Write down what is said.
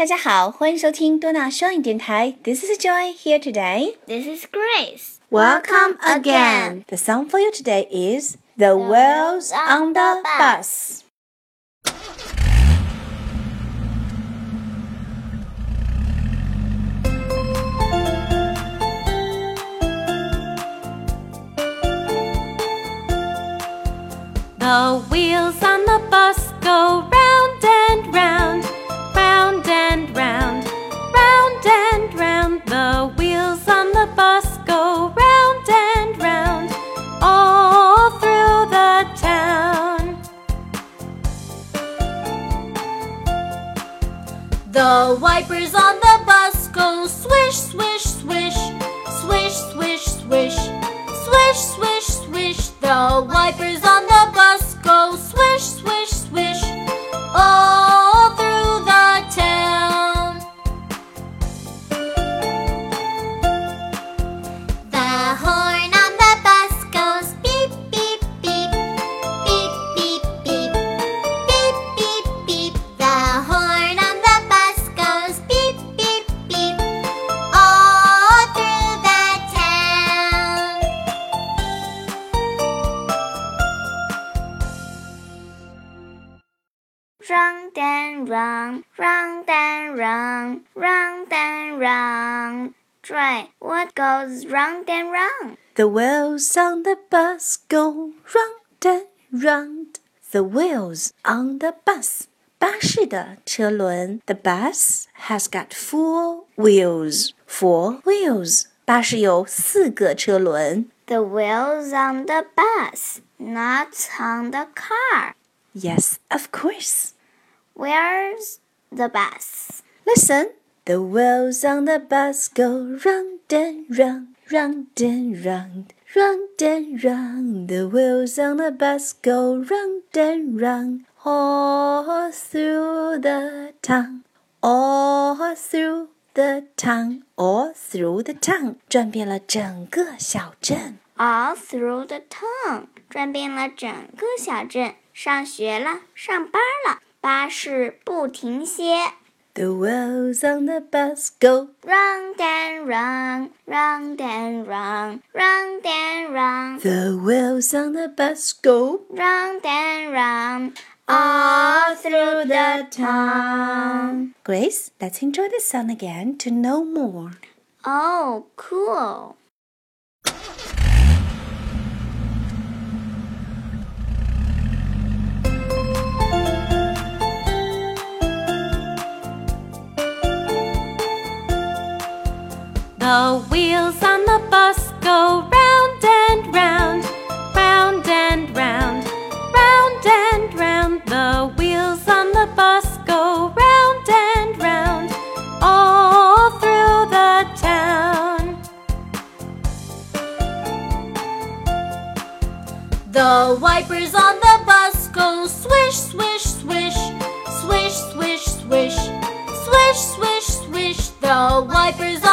大家好，欢迎收听多纳双语电台。This is Joy here today. This is Grace. Welcome again. The song for you today is The Wheels on the Bus. The wheels The wipers on the bus go swish, swish, swish, Round and round, round and round, round and round. Try what goes round and round. The wheels on the bus go round and round. The wheels on the bus. 巴士的车轮，The bus has got four wheels. Four wheels. 巴士有四个车轮。 The wheels on the bus, not on the car. Yes, of course. Where's the bus? Listen. The wheels on the bus go round and round, round and round, round and round. The wheels on the bus go round and round, all through the town, all through the town, all through the town. 转遍了整个小镇。 All through the town，转遍了整个小镇。上学了，上班了， 巴士不停歇。 The wheels on the bus go Round and round, round and round, round and round, The wheels on the bus go round and round, all through the town. Grace, let's enjoy the song again to know more. Oh, cool. The wheels on the bus go round and round, round and round, round and round. The wheels on the bus go round and round, all through the town. The wipers on the bus go swish, swish, swish, swish, swish, swish, swish, swish, swish. The wipers